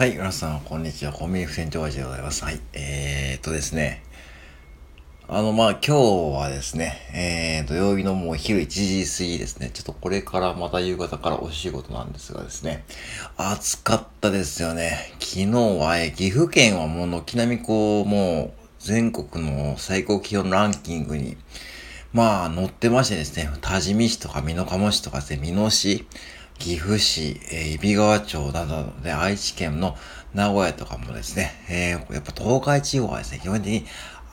はい、皆さん、こんにちは。コンビニ不店長味でございます。はい。えー、っとですね。あの、まあ、今日はですね、えー、土曜日のもう昼1時過ぎですね。ちょっとこれからまた夕方からお仕事なんですがですね。暑かったですよね。昨日は、えー岐阜県はもう軒並みこう、もう全国の最高気温ランキングに、まあ、載ってましてですね。多治見市とか美濃加茂市とかですね、美濃市、岐阜市、えー、揖斐川町などで愛知県の名古屋とかもですね、えー、やっぱ東海地方はですね、基本的に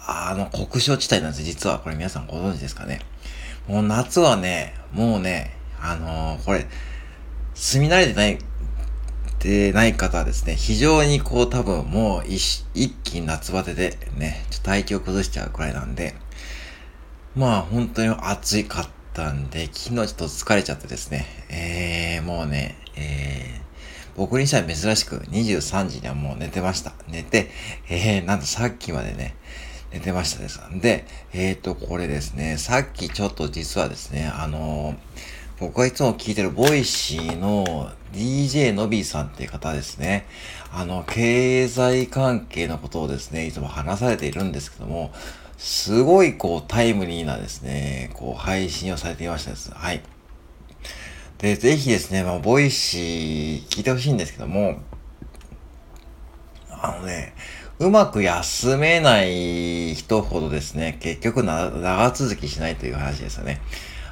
あの、酷暑地帯なんです実はこれ皆さんご存知ですかね。もう夏はね、もうね、あのー、これ、住み慣れてない、てない方はですね、非常にこう多分もう一一気に夏バテでね、ちょっと体調崩しちゃうくらいなんで、まあ本当に暑かったんで、昨日ちょっと疲れちゃってですね、えー、もうね、えー、僕にしたら珍しく23時にはもう寝てました。寝て、えー、なんとさっきまでね、寝てましたです。で、えっ、ー、と、これですね、さっきちょっと実はですね、あのー、僕がいつも聞いてるボイシーの DJ のびさんっていう方ですね。あの、経済関係のことをですね、いつも話されているんですけども、すごいこうタイムリーなですね、こう配信をされていましたです。はい。で、ぜひですね、まあ、 Voicy 聞いてほしいんですけども、あのね、うまく休めない人ほどですね、結局長続きしないという話ですよね。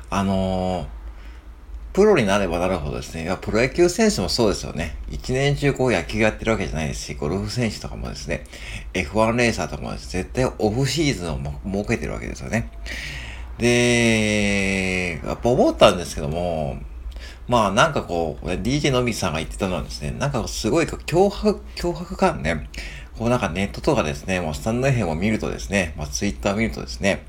あのー、プロになればなるほどですね、いやプロ野球選手もそうですよね。一年中こう野球やってるわけじゃないですし、ゴルフ選手とかもですね、F1 レーサーとかも絶対オフシーズンを設けてるわけですよね。で、やっぱ思ったんですけども、まあなんかこう、DJ のみさんが言ってたのはですね、なんかすごい脅迫、脅迫感ね、こうなんかネットとかですね、もうスタンド FM を見るとですね、まあツイッターを見るとですね、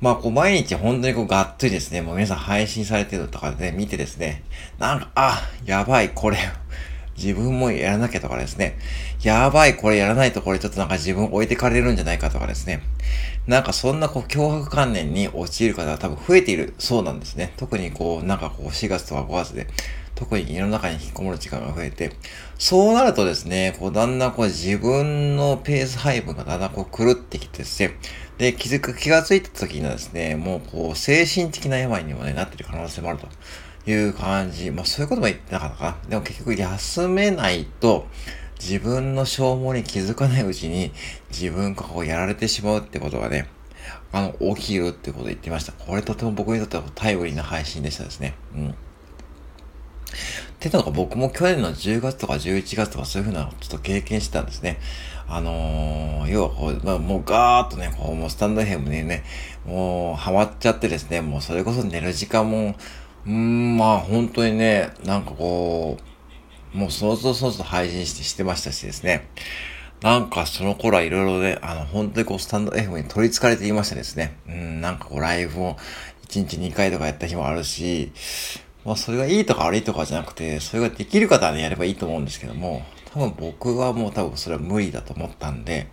まあこう毎日本当にこうがっつりですね、もう皆さん配信されてるとかで、ね、見てですね、なんか、あ、やばい、これ、自分もやらなきゃとかですね、やばい、これやらないとこれちょっとなんか自分置いてかれるんじゃないかとかですね、なんかそんなこう脅迫観念に陥る方が多分増えているそうなんですね。特にこう、なんかこう4月とか5月で、特に家の中に引きこもる時間が増えて、そうなるとですね、こう、だんだんこう自分のペース配分がだんだんこう狂ってきてですね、で、気づく、気がついた時にはですね、もうこう、精神的な病にもね、なってる可能性もあるという感じ。まあそういうことも言ってなかったか。でも結局休めないと、自分の消耗に気づかないうちに自分がこうやられてしまうってことがね、あの、起きるってことを言ってました。これとても僕にとってはタイムリーな配信でしたですね。うん。っていうのが僕も去年の10月とか11月とかそういうふうなちょっと経験してたんですね。あのー、要はこう、まあ、もうガーッとね、こう、もうスタンドヘムにね、もうハマっちゃってですね、もうそれこそ寝る時間も、うん、まあ本当にね、なんかこう、もうそろそろそろそろ配信してしてましたしですね。なんかその頃はいろいろね、あの、本当にこうスタンド FM に取り憑かれていましたですね。うん、なんかこうライブを1日2回とかやった日もあるし、まあそれがいいとか悪いとかじゃなくて、それができる方はね、やればいいと思うんですけども、多分僕はもう多分それは無理だと思ったんで、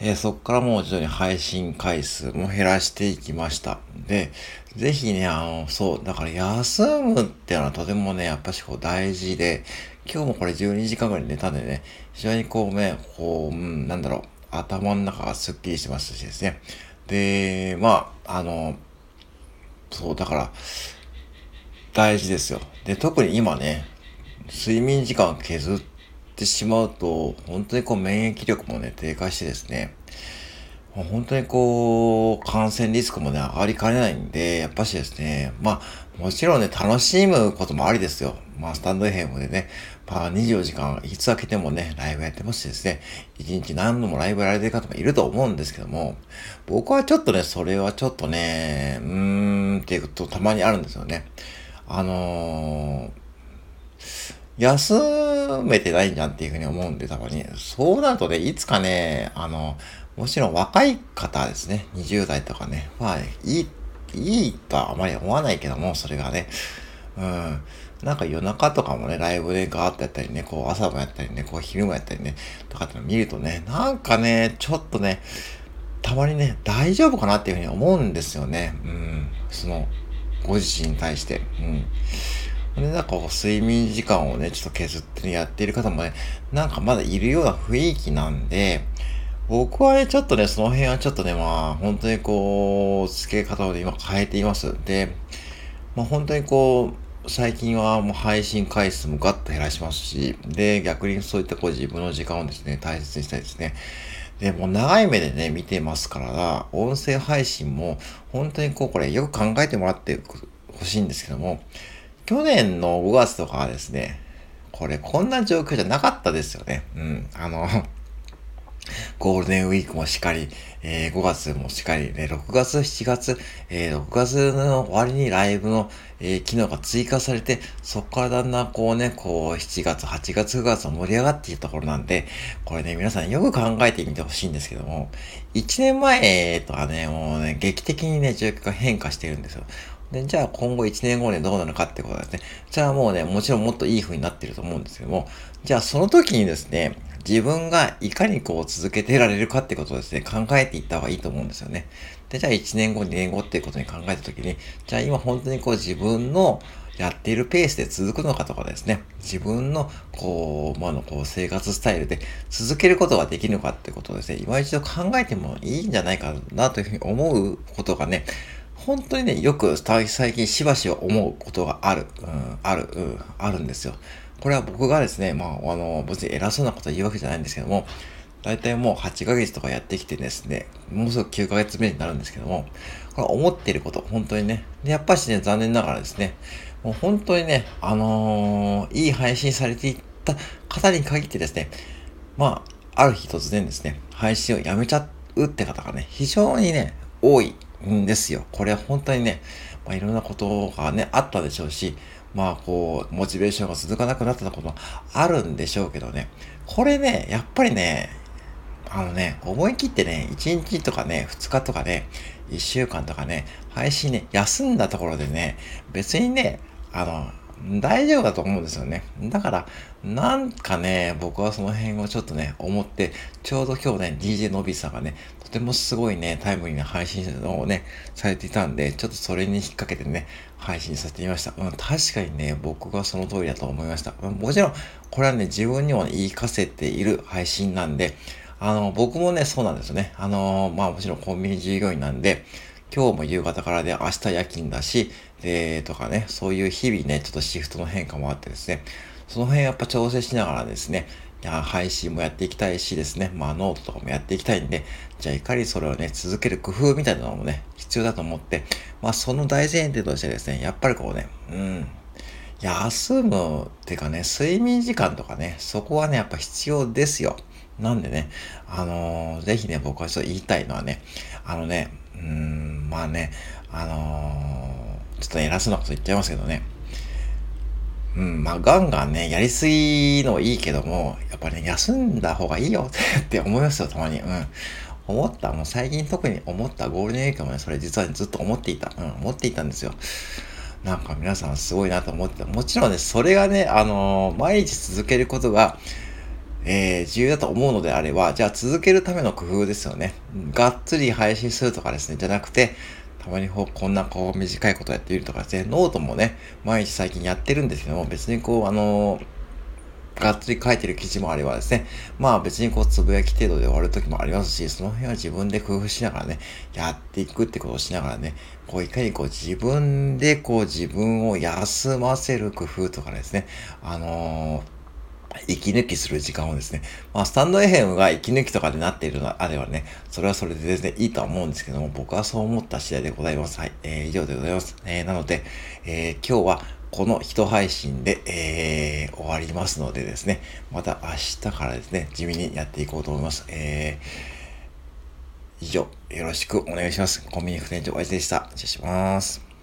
えー、そっからもう徐々に配信回数も減らしていきました。で、ぜひね、あの、そう、だから休むっていうのはとてもね、やっぱしこう大事で、今日もこれ12時間ぐらい寝たんでね、非常にこうね、こう、うん、なんだろう、頭の中がスッキリしてますしですね。で、まあ、あの、そう、だから、大事ですよ。で、特に今ね、睡眠時間削ってしまうと、本当にこう免疫力もね、低下してですね、本当にこう、感染リスクもね、上がりかねないんで、やっぱしですね、まあ、もちろんね、楽しむこともありですよ。まあ、スタンド FM でね、まあ、24時間、いつ開けてもね、ライブやってますしですね、1日何度もライブやられてる方もいると思うんですけども、僕はちょっとね、それはちょっとね、うーんっていうことたまにあるんですよね。あのー、休めてないじゃんっていうふうに思うんで、たまに。そうなるとね、いつかね、あの、もちろん若い方ですね、20代とかね、まあ、いい、いいとはあまり思わないけども、それがね、うん。なんか夜中とかもね、ライブでガーッとやったりね、こう朝もやったりね、こう昼もやったりね、とかっての見るとね、なんかね、ちょっとね、たまにね、大丈夫かなっていうふうに思うんですよね。うん。その、ご自身に対して。うん。で、なんかこう、睡眠時間をね、ちょっと削ってやっている方もね、なんかまだいるような雰囲気なんで、僕はね、ちょっとね、その辺はちょっとね、まあ、本当にこう、付け方を、今変えています。で、まあ本当にこう、最近はもう配信回数もガッと減らしますし、で、逆にそういったこう自分の時間をですね、大切にしたいですね。で、もう長い目でね、見てますから、音声配信も本当にこう、これよく考えてもらってほしいんですけども、去年の5月とかはですね、これこんな状況じゃなかったですよね。うん。あの、ゴールデンウィークもしっかり、えー、5月もしっかりね、6月、7月、えー、6月の終わりにライブの、えー、機能が追加されて、そこからだんだんこうね、こう、7月、8月、9月を盛り上がっているところなんで、これね、皆さんよく考えてみてほしいんですけども、1年前とはね、もうね、劇的にね、状況が変化してるんですよ。で、じゃあ今後1年後にどうなるかってことですね。じゃあもうね、もちろんもっといい風になってると思うんですけども、じゃあその時にですね、自分がいかにこう続けてられるかってことをですね、考えていった方がいいと思うんですよね。で、じゃあ1年後、2年後っていうことに考えたときに、じゃあ今本当にこう自分のやっているペースで続くのかとかですね、自分のこう、まあのこう生活スタイルで続けることができるのかってことをですね、今一度考えてもいいんじゃないかなというふうに思うことがね、本当にね、よく最近しばしば思うことがある、うん、ある、うん、あるんですよ。これは僕がですね、まあ、あの、別に偉そうなこと言うわけじゃないんですけども、大体もう8ヶ月とかやってきてですね、もうすぐ9ヶ月目になるんですけども、これ思っていること、本当にね。で、やっぱしね、残念ながらですね、もう本当にね、あのー、いい配信されていった方に限ってですね、まあ、ある日突然ですね、配信をやめちゃうって方がね、非常にね、多いんですよ。これ本当にね、まあ、いろんなことがね、あったでしょうし、まあこう、モチベーションが続かなくなったこともあるんでしょうけどね。これね、やっぱりね、あのね、思い切ってね、1日とかね、2日とかね、1週間とかね、配信ね、休んだところでね、別にね、あの、大丈夫だと思うんですよね。だから、なんかね、僕はその辺をちょっとね、思って、ちょうど今日ね、DJ のびさんがね、とてもすごいね、タイムリーな配信をね、されていたんで、ちょっとそれに引っ掛けてね、配信させてみました。うん、確かにね、僕がその通りだと思いました。もちろん、これはね、自分にも、ね、言いかせている配信なんで、あの、僕もね、そうなんですよね。あの、まあもちろんコンビニ従業員なんで、今日も夕方からで明日夜勤だし、で、とかね、そういう日々ね、ちょっとシフトの変化もあってですね、その辺やっぱ調整しながらですね、いや配信もやっていきたいしですね、まあノートとかもやっていきたいんで、じゃあいかにそれをね、続ける工夫みたいなのもね、必要だと思って、まあその大前提としてですね、やっぱりこうね、うん、休むっていうかね、睡眠時間とかね、そこはね、やっぱ必要ですよ。なんでね、あのー、ぜひね、僕はちょっと言いたいのはね、あのね、うーん、まあね、あのー、ちょっと偉そうなこと言っちゃいますけどね。うん、まあ、ガンガンね、やりすぎのいいけども、やっぱりね、休んだ方がいいよ って思いますよ、たまに。うん。思った、もう最近特に思ったゴールデンウィークもね、それ実は、ずっと思っていた。うん、思っていたんですよ。なんか皆さんすごいなと思ってた。もちろんね、それがね、あのー、毎日続けることが、えー、重要だと思うのであれば、じゃあ続けるための工夫ですよね。がっつり配信するとかですね、じゃなくて、たまにこんなこう短いことやってみるとかですね、ノートもね、毎日最近やってるんですけども、別にこう、あのー、がっつり書いてる記事もあればですね、まあ別にこうつぶやき程度で終わる時もありますし、その辺は自分で工夫しながらね、やっていくってことをしながらね、こういかにこう自分でこう自分を休ませる工夫とかですね、あのー息抜きする時間をですね、まあ、スタンド FM が息抜きとかでなっているのであればね、それはそれで全然いいとは思うんですけども、僕はそう思った次第でございます。はい。えー、以上でございます。えー、なので、えー、今日はこの一配信で、えー、終わりますのでですね、また明日からですね、地味にやっていこうと思います。えー、以上、よろしくお願いします。コンビニ副店長、おやじでした。失礼します。